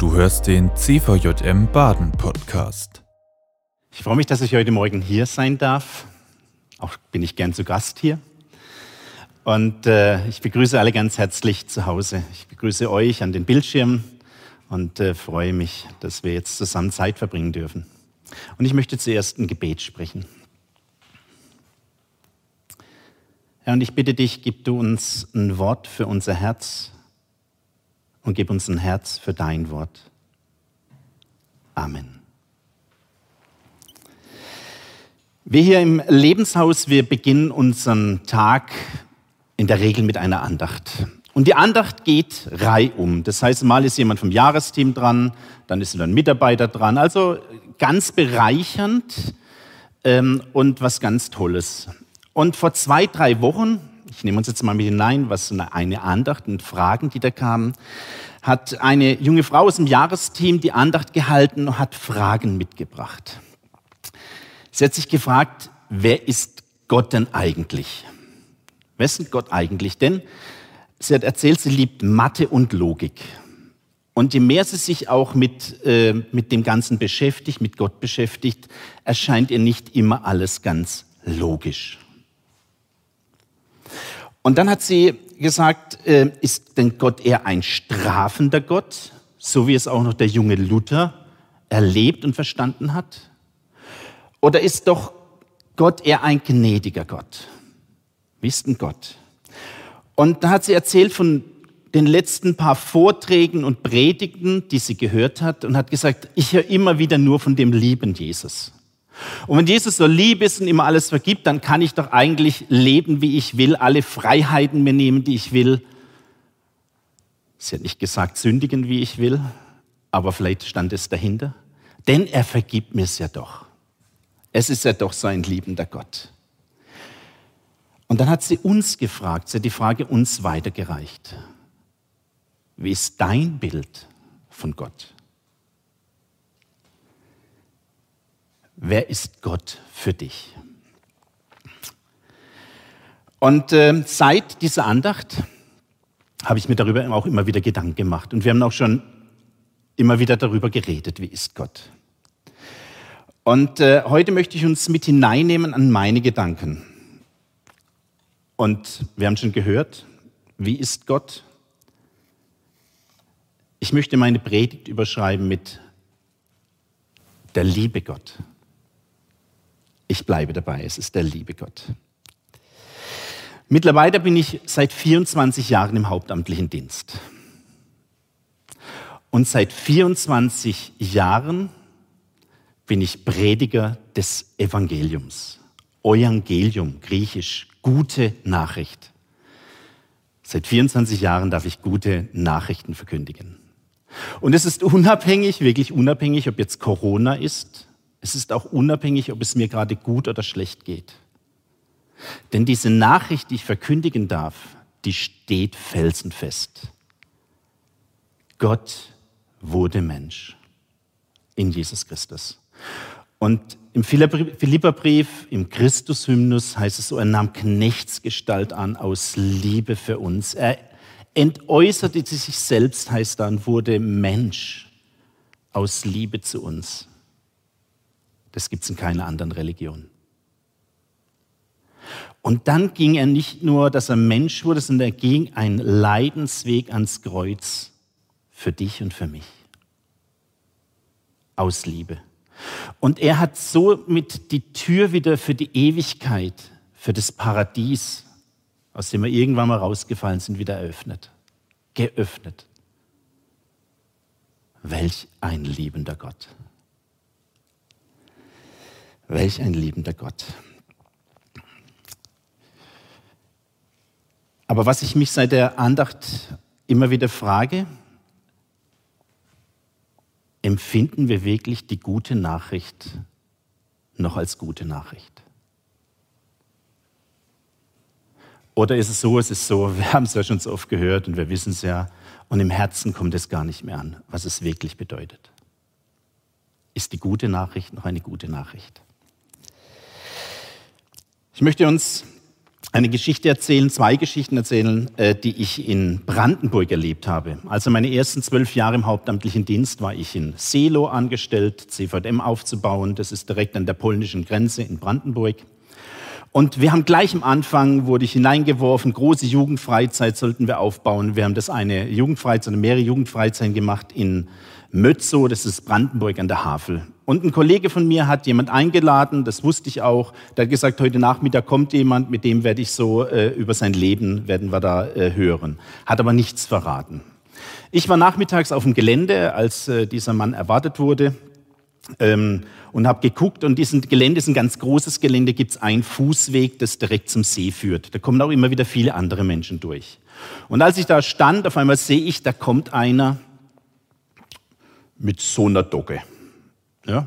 Du hörst den CVJM Baden Podcast. Ich freue mich, dass ich heute Morgen hier sein darf. Auch bin ich gern zu Gast hier. Und äh, ich begrüße alle ganz herzlich zu Hause. Ich begrüße euch an den Bildschirmen und äh, freue mich, dass wir jetzt zusammen Zeit verbringen dürfen. Und ich möchte zuerst ein Gebet sprechen. Herr, und ich bitte dich, gib du uns ein Wort für unser Herz und gib uns ein Herz für dein Wort. Amen. Wir hier im Lebenshaus, wir beginnen unseren Tag in der Regel mit einer Andacht. Und die Andacht geht reihum. Das heißt, mal ist jemand vom Jahresteam dran, dann ist ein Mitarbeiter dran. Also ganz bereichernd ähm, und was ganz Tolles. Und vor zwei, drei Wochen, ich nehme uns jetzt mal mit hinein, was eine Andacht und Fragen, die da kamen, hat eine junge Frau aus dem Jahresteam die Andacht gehalten und hat Fragen mitgebracht. Sie hat sich gefragt, wer ist Gott denn eigentlich? Denn Gott eigentlich? Denn sie hat erzählt, sie liebt Mathe und Logik. Und je mehr sie sich auch mit, äh, mit dem Ganzen beschäftigt, mit Gott beschäftigt, erscheint ihr nicht immer alles ganz logisch. Und dann hat sie gesagt, äh, ist denn Gott eher ein strafender Gott, so wie es auch noch der junge Luther erlebt und verstanden hat? Oder ist doch Gott eher ein gnädiger Gott? Wie ist denn Gott? Und da hat sie erzählt von den letzten paar Vorträgen und Predigten, die sie gehört hat, und hat gesagt, ich höre immer wieder nur von dem lieben Jesus. Und wenn Jesus so lieb ist und immer alles vergibt, dann kann ich doch eigentlich leben, wie ich will, alle Freiheiten mir nehmen, die ich will. Sie hat nicht gesagt, sündigen, wie ich will, aber vielleicht stand es dahinter. Denn er vergibt mir es ja doch. Es ist ja doch so ein liebender Gott. Und dann hat sie uns gefragt, sie hat die Frage uns weitergereicht. Wie ist dein Bild von Gott? Wer ist Gott für dich? Und äh, seit dieser Andacht habe ich mir darüber auch immer wieder Gedanken gemacht. Und wir haben auch schon immer wieder darüber geredet, wie ist Gott. Und äh, heute möchte ich uns mit hineinnehmen an meine Gedanken. Und wir haben schon gehört, wie ist Gott? Ich möchte meine Predigt überschreiben mit der liebe Gott. Ich bleibe dabei, es ist der liebe Gott. Mittlerweile bin ich seit 24 Jahren im hauptamtlichen Dienst. Und seit 24 Jahren bin ich Prediger des Evangeliums. Evangelium, griechisch, gute Nachricht. Seit 24 Jahren darf ich gute Nachrichten verkündigen. Und es ist unabhängig, wirklich unabhängig, ob jetzt Corona ist es ist auch unabhängig, ob es mir gerade gut oder schlecht geht. Denn diese Nachricht, die ich verkündigen darf, die steht felsenfest. Gott wurde Mensch in Jesus Christus. Und im Philipperbrief, im Christushymnus heißt es so, er nahm Knechtsgestalt an aus Liebe für uns. Er entäußerte sich selbst, heißt dann, wurde Mensch aus Liebe zu uns. Das gibt es in keiner anderen Religion. Und dann ging er nicht nur, dass er Mensch wurde, sondern er ging einen Leidensweg ans Kreuz für dich und für mich. Aus Liebe. Und er hat somit die Tür wieder für die Ewigkeit, für das Paradies, aus dem wir irgendwann mal rausgefallen sind, wieder eröffnet. Geöffnet. Welch ein liebender Gott. Welch ein liebender Gott. Aber was ich mich seit der Andacht immer wieder frage, empfinden wir wirklich die gute Nachricht noch als gute Nachricht? Oder ist es so, es ist so, wir haben es ja schon so oft gehört und wir wissen es ja, und im Herzen kommt es gar nicht mehr an, was es wirklich bedeutet. Ist die gute Nachricht noch eine gute Nachricht? Ich möchte uns eine Geschichte erzählen, zwei Geschichten erzählen, äh, die ich in Brandenburg erlebt habe. Also meine ersten zwölf Jahre im hauptamtlichen Dienst war ich in Selo angestellt, CVM aufzubauen. Das ist direkt an der polnischen Grenze in Brandenburg. Und wir haben gleich am Anfang, wurde ich hineingeworfen, große Jugendfreizeit sollten wir aufbauen. Wir haben das eine Jugendfreizeit, mehrere Jugendfreizeiten gemacht in Mötzow, das ist Brandenburg an der Havel. Und ein Kollege von mir hat jemand eingeladen, das wusste ich auch. Der hat gesagt, heute Nachmittag kommt jemand, mit dem werde ich so äh, über sein Leben, werden wir da äh, hören. Hat aber nichts verraten. Ich war nachmittags auf dem Gelände, als äh, dieser Mann erwartet wurde. Ähm, und habe geguckt und diesen Gelände ist ein ganz großes Gelände, gibt es einen Fußweg, das direkt zum See führt. Da kommen auch immer wieder viele andere Menschen durch. Und als ich da stand, auf einmal sehe ich, da kommt einer mit so einer Dogge. Ja?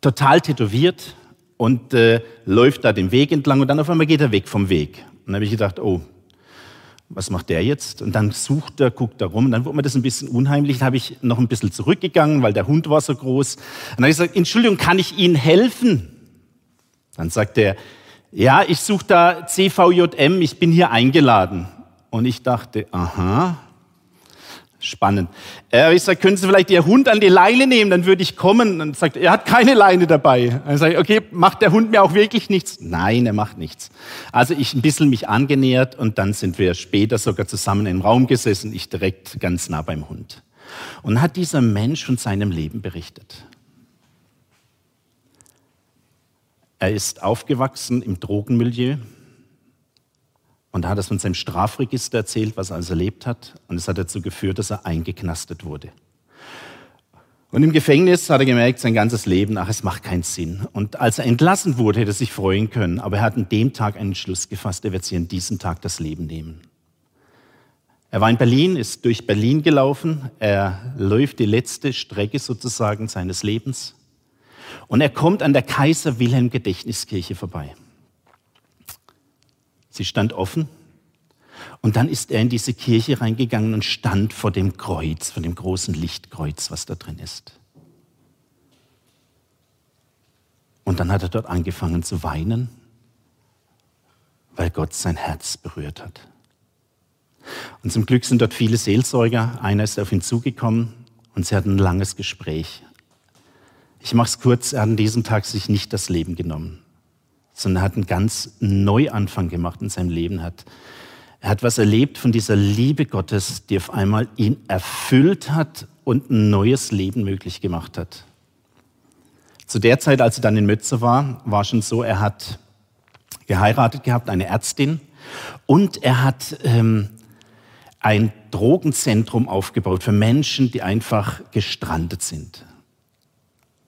Total tätowiert und äh, läuft da den Weg entlang und dann auf einmal geht er weg vom Weg. Und dann habe ich gedacht, oh, was macht der jetzt? Und dann sucht er, guckt er rum. Und dann wurde mir das ein bisschen unheimlich. Dann habe ich noch ein bisschen zurückgegangen, weil der Hund war so groß. Und dann habe ich gesagt, Entschuldigung, kann ich Ihnen helfen? Dann sagt er, ja, ich suche da CVJM, ich bin hier eingeladen. Und ich dachte, aha, Spannend. Äh, ich sage, können Sie vielleicht Ihr Hund an die Leine nehmen, dann würde ich kommen. Und sagt, er hat keine Leine dabei. Dann sage ich, okay, macht der Hund mir auch wirklich nichts? Nein, er macht nichts. Also ich ein bisschen mich angenähert und dann sind wir später sogar zusammen im Raum gesessen, ich direkt ganz nah beim Hund. Und hat dieser Mensch von seinem Leben berichtet. Er ist aufgewachsen im Drogenmilieu und da hat er von seinem Strafregister erzählt, was er alles erlebt hat. Und es hat dazu geführt, dass er eingeknastet wurde. Und im Gefängnis hat er gemerkt, sein ganzes Leben, ach, es macht keinen Sinn. Und als er entlassen wurde, hätte er sich freuen können. Aber er hat an dem Tag einen Schluss gefasst, er wird sich an diesem Tag das Leben nehmen. Er war in Berlin, ist durch Berlin gelaufen. Er läuft die letzte Strecke sozusagen seines Lebens. Und er kommt an der Kaiser Wilhelm Gedächtniskirche vorbei. Sie stand offen. Und dann ist er in diese Kirche reingegangen und stand vor dem Kreuz, vor dem großen Lichtkreuz, was da drin ist. Und dann hat er dort angefangen zu weinen, weil Gott sein Herz berührt hat. Und zum Glück sind dort viele Seelsorger. Einer ist auf ihn zugekommen und sie hatten ein langes Gespräch. Ich mache es kurz, er hat an diesem Tag sich nicht das Leben genommen sondern er hat einen ganz Neuanfang gemacht in seinem Leben. Hat, er hat was erlebt von dieser Liebe Gottes, die auf einmal ihn erfüllt hat und ein neues Leben möglich gemacht hat. Zu der Zeit, als er dann in Mötze war, war schon so, er hat geheiratet gehabt, eine Ärztin, und er hat ähm, ein Drogenzentrum aufgebaut für Menschen, die einfach gestrandet sind.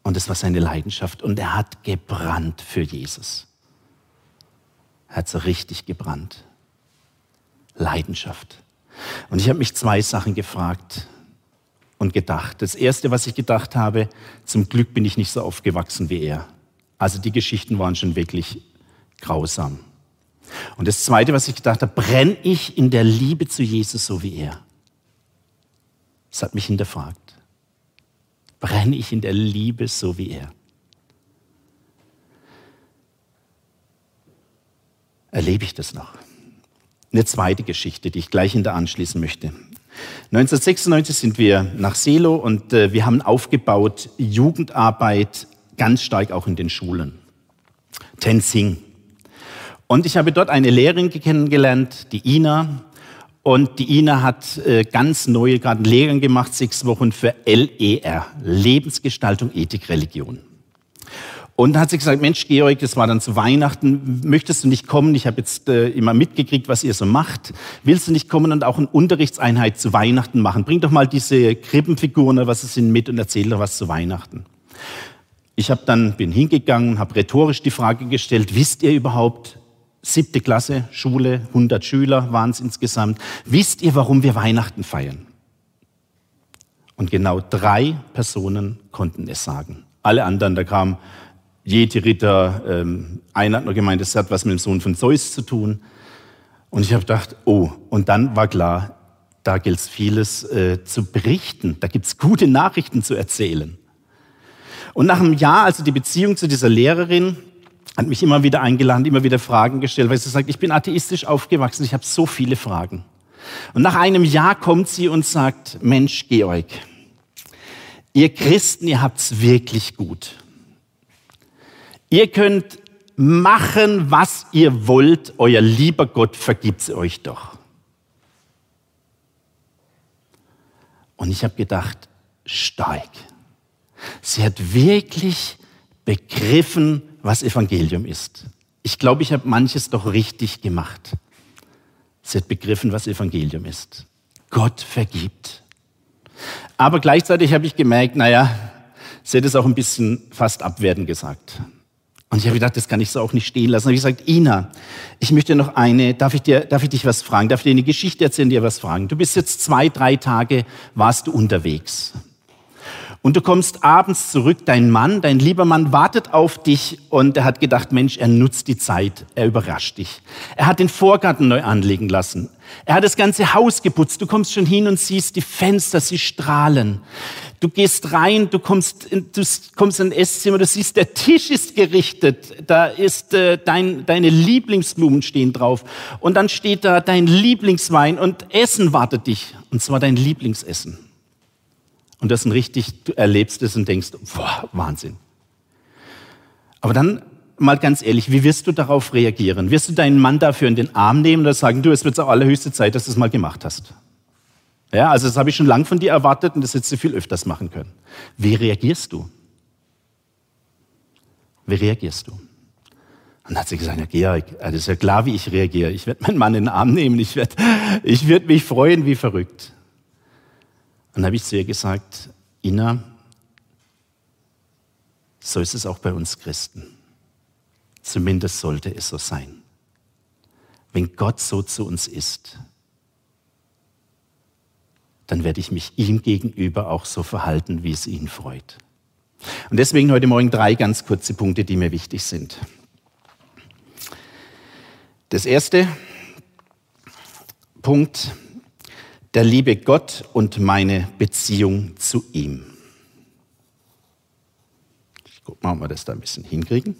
Und das war seine Leidenschaft. Und er hat gebrannt für Jesus hat so richtig gebrannt. Leidenschaft. Und ich habe mich zwei Sachen gefragt und gedacht. Das Erste, was ich gedacht habe, zum Glück bin ich nicht so aufgewachsen wie er. Also die Geschichten waren schon wirklich grausam. Und das Zweite, was ich gedacht habe, brenne ich in der Liebe zu Jesus so wie er? Das hat mich hinterfragt. Brenne ich in der Liebe so wie er? Erlebe ich das noch. Eine zweite Geschichte, die ich gleich hinter anschließen möchte. 1996 sind wir nach Selo und äh, wir haben aufgebaut Jugendarbeit ganz stark auch in den Schulen. Tenzing. Und ich habe dort eine Lehrerin kennengelernt, die Ina. Und die Ina hat äh, ganz neue, gerade einen gemacht, sechs Wochen für LER, Lebensgestaltung, Ethik, Religion. Und dann hat sie gesagt, Mensch, Georg, das war dann zu Weihnachten, möchtest du nicht kommen? Ich habe jetzt äh, immer mitgekriegt, was ihr so macht. Willst du nicht kommen und auch eine Unterrichtseinheit zu Weihnachten machen? Bring doch mal diese Krippenfiguren was es sind mit und erzähl doch was zu Weihnachten. Ich habe dann bin hingegangen, habe rhetorisch die Frage gestellt: Wisst ihr überhaupt siebte Klasse Schule, 100 Schüler waren es insgesamt? Wisst ihr, warum wir Weihnachten feiern? Und genau drei Personen konnten es sagen. Alle anderen, da kam Jeti-Ritter. Ähm, einer hat nur gemeint, das hat was mit dem Sohn von Zeus zu tun. Und ich habe gedacht, oh, und dann war klar, da gilt es vieles äh, zu berichten. Da gibt es gute Nachrichten zu erzählen. Und nach einem Jahr, also die Beziehung zu dieser Lehrerin, hat mich immer wieder eingeladen, immer wieder Fragen gestellt, weil sie sagt, ich bin atheistisch aufgewachsen, ich habe so viele Fragen. Und nach einem Jahr kommt sie und sagt, Mensch, Georg, ihr Christen, ihr habt's wirklich gut. Ihr könnt machen, was ihr wollt, euer lieber Gott vergibt's euch doch. Und ich habe gedacht, stark. Sie hat wirklich begriffen, was Evangelium ist. Ich glaube, ich habe manches doch richtig gemacht. Sie hat begriffen, was Evangelium ist. Gott vergibt. Aber gleichzeitig habe ich gemerkt, naja, sie hat es auch ein bisschen fast abwertend gesagt. Und ich habe gedacht, das kann ich so auch nicht stehen lassen. Und ich gesagt, Ina, ich möchte noch eine, darf ich, dir, darf ich dich was fragen? Darf ich dir eine Geschichte erzählen, dir was fragen? Du bist jetzt zwei, drei Tage, warst du unterwegs. Und du kommst abends zurück, dein Mann, dein lieber Mann wartet auf dich und er hat gedacht, Mensch, er nutzt die Zeit, er überrascht dich. Er hat den Vorgarten neu anlegen lassen. Er hat das ganze Haus geputzt. Du kommst schon hin und siehst die Fenster, sie strahlen. Du gehst rein, du kommst, in, du kommst in ein Esszimmer, du siehst, der Tisch ist gerichtet, da ist äh, dein, deine Lieblingsblumen stehen drauf und dann steht da dein Lieblingswein und Essen wartet dich und zwar dein Lieblingsessen. Und das ist ein richtig, du erlebst es und denkst, boah, Wahnsinn. Aber dann mal ganz ehrlich, wie wirst du darauf reagieren? Wirst du deinen Mann dafür in den Arm nehmen oder sagen, du, es wird auch allerhöchste Zeit, dass du es mal gemacht hast? Ja, also das habe ich schon lang von dir erwartet und das hättest du viel öfters machen können. Wie reagierst du? Wie reagierst du? Und dann hat sie gesagt, ja, Georg, das ist ja klar, wie ich reagiere. Ich werde meinen Mann in den Arm nehmen, ich werde ich werd mich freuen wie verrückt. Dann habe ich zu ihr gesagt, Ina, so ist es auch bei uns Christen. Zumindest sollte es so sein. Wenn Gott so zu uns ist, dann werde ich mich ihm gegenüber auch so verhalten, wie es ihn freut. Und deswegen heute Morgen drei ganz kurze Punkte, die mir wichtig sind. Das erste Punkt, der liebe Gott und meine Beziehung zu ihm. Ich gucke mal, ob wir das da ein bisschen hinkriegen.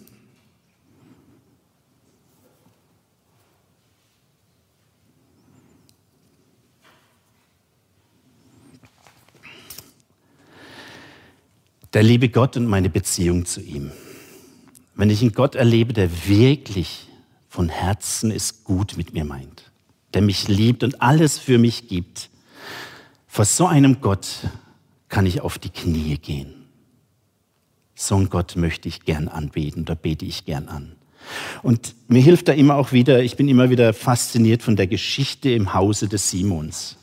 Der liebe Gott und meine Beziehung zu ihm. Wenn ich einen Gott erlebe, der wirklich von Herzen es gut mit mir meint der mich liebt und alles für mich gibt. Vor so einem Gott kann ich auf die Knie gehen. So einen Gott möchte ich gern anbeten, da bete ich gern an. Und mir hilft da immer auch wieder, ich bin immer wieder fasziniert von der Geschichte im Hause des Simons.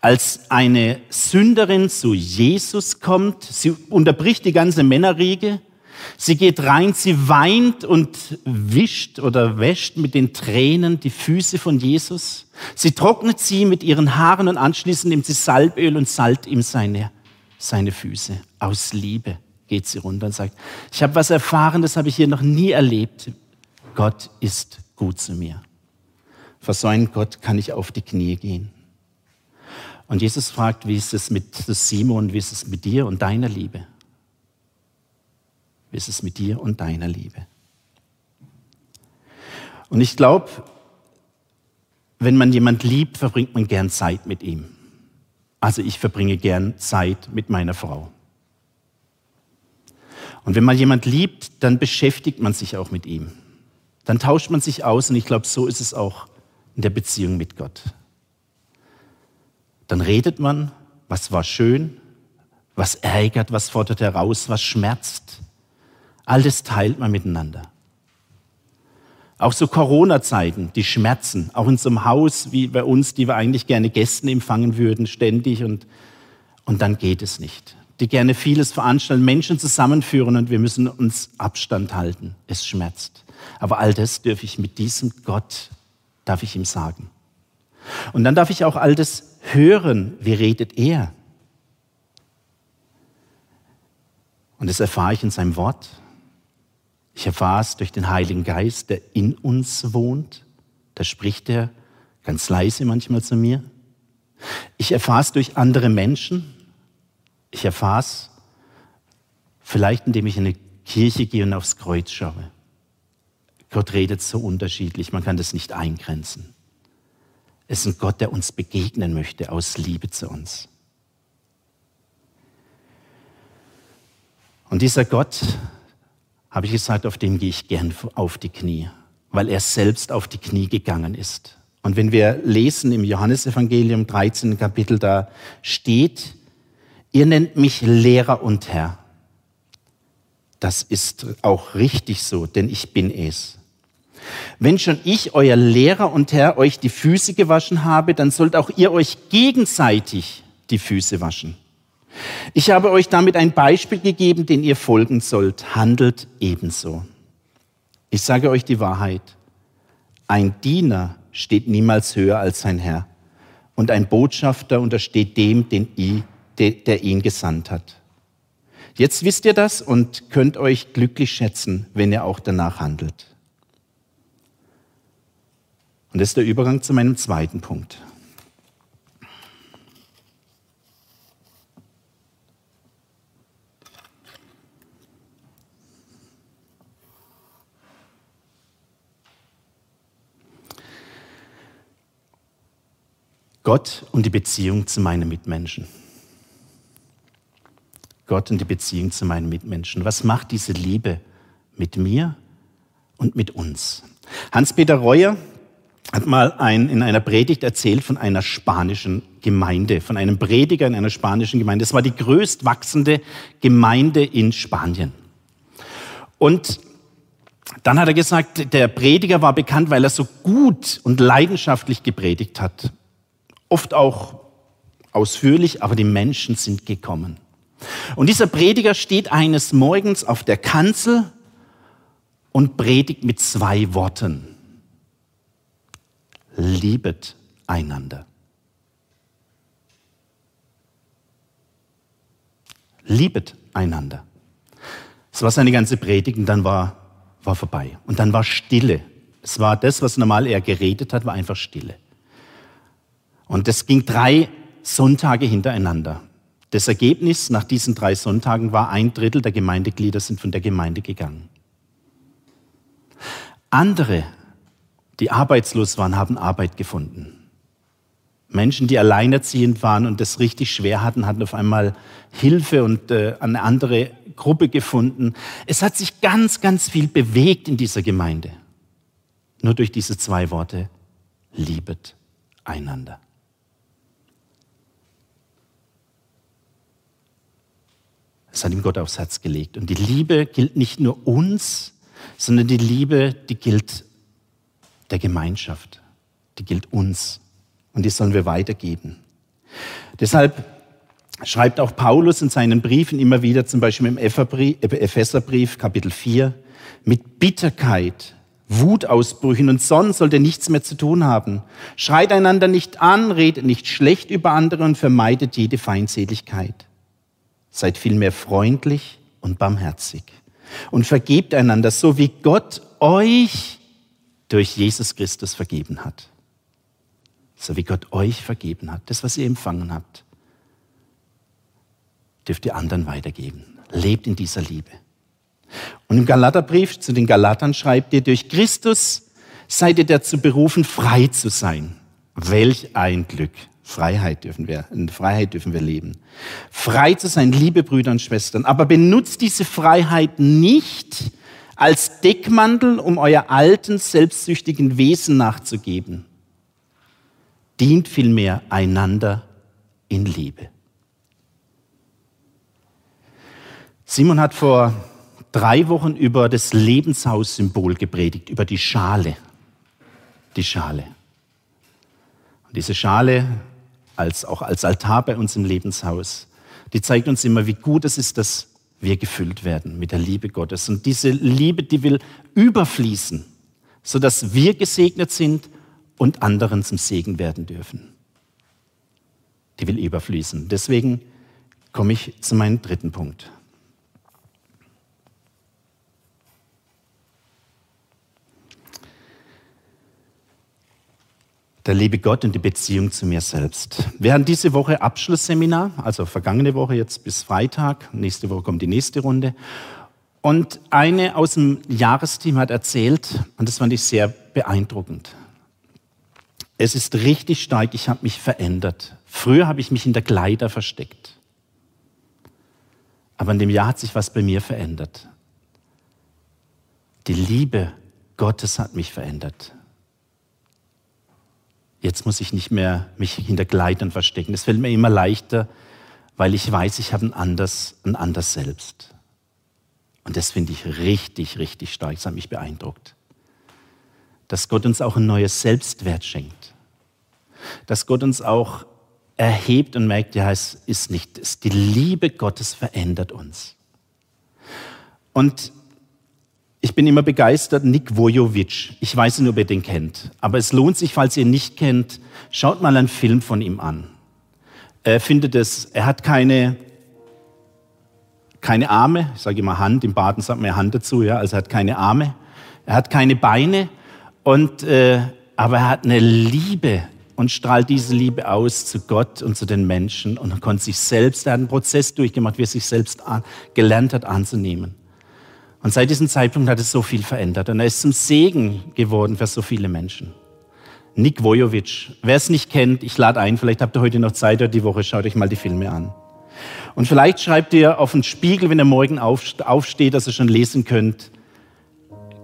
Als eine Sünderin zu Jesus kommt, sie unterbricht die ganze Männerriege, Sie geht rein, sie weint und wischt oder wäscht mit den Tränen die Füße von Jesus. Sie trocknet sie mit ihren Haaren und anschließend nimmt sie Salböl und salt ihm seine, seine Füße. Aus Liebe geht sie runter und sagt, ich habe was erfahren, das habe ich hier noch nie erlebt. Gott ist gut zu mir. Vor so einem Gott kann ich auf die Knie gehen. Und Jesus fragt, wie ist es mit Simon, wie ist es mit dir und deiner Liebe? Wie ist es mit dir und deiner Liebe? Und ich glaube, wenn man jemand liebt, verbringt man gern Zeit mit ihm. Also ich verbringe gern Zeit mit meiner Frau. Und wenn man jemand liebt, dann beschäftigt man sich auch mit ihm. Dann tauscht man sich aus und ich glaube, so ist es auch in der Beziehung mit Gott. Dann redet man, was war schön, was ärgert, was fordert heraus, was schmerzt. All das teilt man miteinander. Auch so Corona-Zeiten, die Schmerzen, auch in so einem Haus wie bei uns, die wir eigentlich gerne Gästen empfangen würden, ständig und, und dann geht es nicht. Die gerne vieles veranstalten, Menschen zusammenführen und wir müssen uns Abstand halten. Es schmerzt. Aber all das dürfe ich mit diesem Gott, darf ich ihm sagen. Und dann darf ich auch all das hören. Wie redet er? Und das erfahre ich in seinem Wort. Ich erfahre es durch den Heiligen Geist, der in uns wohnt. Da spricht er ganz leise manchmal zu mir. Ich erfahre es durch andere Menschen. Ich erfahre es vielleicht, indem ich in eine Kirche gehe und aufs Kreuz schaue. Gott redet so unterschiedlich, man kann das nicht eingrenzen. Es ist ein Gott, der uns begegnen möchte aus Liebe zu uns. Und dieser Gott, habe ich gesagt, auf dem gehe ich gern auf die Knie, weil er selbst auf die Knie gegangen ist. Und wenn wir lesen im Johannesevangelium 13. Kapitel, da steht, ihr nennt mich Lehrer und Herr. Das ist auch richtig so, denn ich bin es. Wenn schon ich, euer Lehrer und Herr, euch die Füße gewaschen habe, dann sollt auch ihr euch gegenseitig die Füße waschen. Ich habe euch damit ein Beispiel gegeben, den ihr folgen sollt. Handelt ebenso. Ich sage euch die Wahrheit. Ein Diener steht niemals höher als sein Herr. Und ein Botschafter untersteht dem, den I, der ihn gesandt hat. Jetzt wisst ihr das und könnt euch glücklich schätzen, wenn ihr auch danach handelt. Und das ist der Übergang zu meinem zweiten Punkt. Gott und die Beziehung zu meinen Mitmenschen. Gott und die Beziehung zu meinen Mitmenschen. Was macht diese Liebe mit mir und mit uns? Hans-Peter Reuer hat mal ein, in einer Predigt erzählt von einer spanischen Gemeinde, von einem Prediger in einer spanischen Gemeinde. Es war die größt wachsende Gemeinde in Spanien. Und dann hat er gesagt, der Prediger war bekannt, weil er so gut und leidenschaftlich gepredigt hat oft auch ausführlich, aber die Menschen sind gekommen. Und dieser Prediger steht eines Morgens auf der Kanzel und predigt mit zwei Worten. Liebet einander. Liebet einander. Das war seine ganze Predigt und dann war, war vorbei. Und dann war Stille. Es war das, was normal er geredet hat, war einfach Stille. Und das ging drei Sonntage hintereinander. Das Ergebnis nach diesen drei Sonntagen war, ein Drittel der Gemeindeglieder sind von der Gemeinde gegangen. Andere, die arbeitslos waren, haben Arbeit gefunden. Menschen, die alleinerziehend waren und das richtig schwer hatten, hatten auf einmal Hilfe und äh, eine andere Gruppe gefunden. Es hat sich ganz, ganz viel bewegt in dieser Gemeinde. Nur durch diese zwei Worte, liebet einander. Das hat ihm Gott aufs Herz gelegt. Und die Liebe gilt nicht nur uns, sondern die Liebe, die gilt der Gemeinschaft. Die gilt uns. Und die sollen wir weitergeben. Deshalb schreibt auch Paulus in seinen Briefen immer wieder, zum Beispiel im Epheserbrief, Kapitel 4, mit Bitterkeit, Wutausbrüchen und sonst sollt ihr nichts mehr zu tun haben. Schreit einander nicht an, redet nicht schlecht über andere und vermeidet jede Feindseligkeit. Seid vielmehr freundlich und barmherzig und vergebt einander, so wie Gott euch durch Jesus Christus vergeben hat. So wie Gott euch vergeben hat, das, was ihr empfangen habt, dürft ihr anderen weitergeben. Lebt in dieser Liebe. Und im Galaterbrief zu den Galatern schreibt ihr, durch Christus seid ihr dazu berufen, frei zu sein. Welch ein Glück. Freiheit dürfen wir, in Freiheit dürfen wir leben. Frei zu sein, liebe Brüder und Schwestern. Aber benutzt diese Freiheit nicht als Deckmantel, um euer alten, selbstsüchtigen Wesen nachzugeben. Dient vielmehr einander in Liebe. Simon hat vor drei Wochen über das Lebenshaussymbol gepredigt, über die Schale. Die Schale. Und diese Schale als, auch als Altar bei uns im Lebenshaus. Die zeigt uns immer, wie gut es ist, dass wir gefüllt werden mit der Liebe Gottes. Und diese Liebe, die will überfließen, sodass wir gesegnet sind und anderen zum Segen werden dürfen. Die will überfließen. Deswegen komme ich zu meinem dritten Punkt. Der liebe Gott und die Beziehung zu mir selbst. Haben diese Woche Abschlussseminar, also vergangene Woche jetzt bis Freitag. Nächste Woche kommt die nächste Runde. Und eine aus dem Jahresteam hat erzählt, und das fand ich sehr beeindruckend. Es ist richtig stark, ich habe mich verändert. Früher habe ich mich in der Kleider versteckt. Aber in dem Jahr hat sich was bei mir verändert. Die Liebe Gottes hat mich verändert. Jetzt muss ich nicht mehr mich hinter Kleidern verstecken. Es fällt mir immer leichter, weil ich weiß, ich habe ein anders, ein anders Selbst. Und das finde ich richtig, richtig stark. Das hat mich beeindruckt. Dass Gott uns auch ein neues Selbstwert schenkt. Dass Gott uns auch erhebt und merkt, ja, es ist nicht, es, die Liebe Gottes verändert uns. Und ich bin immer begeistert, Nick Vojovic. Ich weiß nicht, ob ihr den kennt. Aber es lohnt sich, falls ihr ihn nicht kennt, schaut mal einen Film von ihm an. Er findet es, er hat keine, keine Arme, ich sage immer Hand, im Baden sagt man ja Hand dazu, ja, also er hat keine Arme, er hat keine Beine, und, äh, aber er hat eine Liebe und strahlt diese Liebe aus zu Gott und zu den Menschen und konnte sich selbst, er hat einen Prozess durchgemacht, wie er sich selbst an, gelernt hat anzunehmen. Und seit diesem Zeitpunkt hat es so viel verändert. Und er ist zum Segen geworden für so viele Menschen. Nick Vojovic. Wer es nicht kennt, ich lade ein, vielleicht habt ihr heute noch Zeit oder die Woche, schaut euch mal die Filme an. Und vielleicht schreibt ihr auf den Spiegel, wenn ihr morgen aufsteht, dass ihr schon lesen könnt,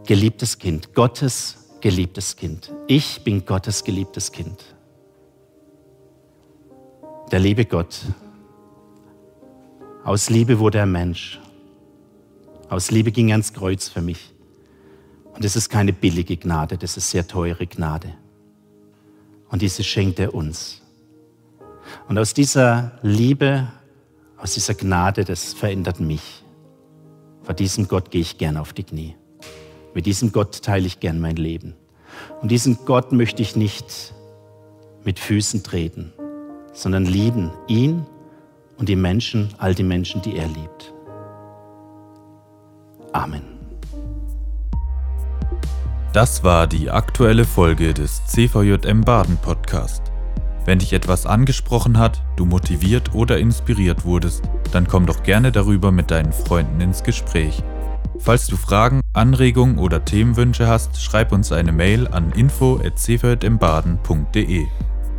geliebtes Kind, Gottes geliebtes Kind. Ich bin Gottes geliebtes Kind. Der liebe Gott. Aus Liebe wurde er Mensch. Aus Liebe ging er ans Kreuz für mich. Und das ist keine billige Gnade, das ist sehr teure Gnade. Und diese schenkt er uns. Und aus dieser Liebe, aus dieser Gnade, das verändert mich. Vor diesem Gott gehe ich gern auf die Knie. Mit diesem Gott teile ich gern mein Leben. Und diesen Gott möchte ich nicht mit Füßen treten, sondern lieben ihn und die Menschen, all die Menschen, die er liebt. Amen. Das war die aktuelle Folge des CVJM Baden Podcast. Wenn dich etwas angesprochen hat, du motiviert oder inspiriert wurdest, dann komm doch gerne darüber mit deinen Freunden ins Gespräch. Falls du Fragen, Anregungen oder Themenwünsche hast, schreib uns eine Mail an info@cvjmbaden.de.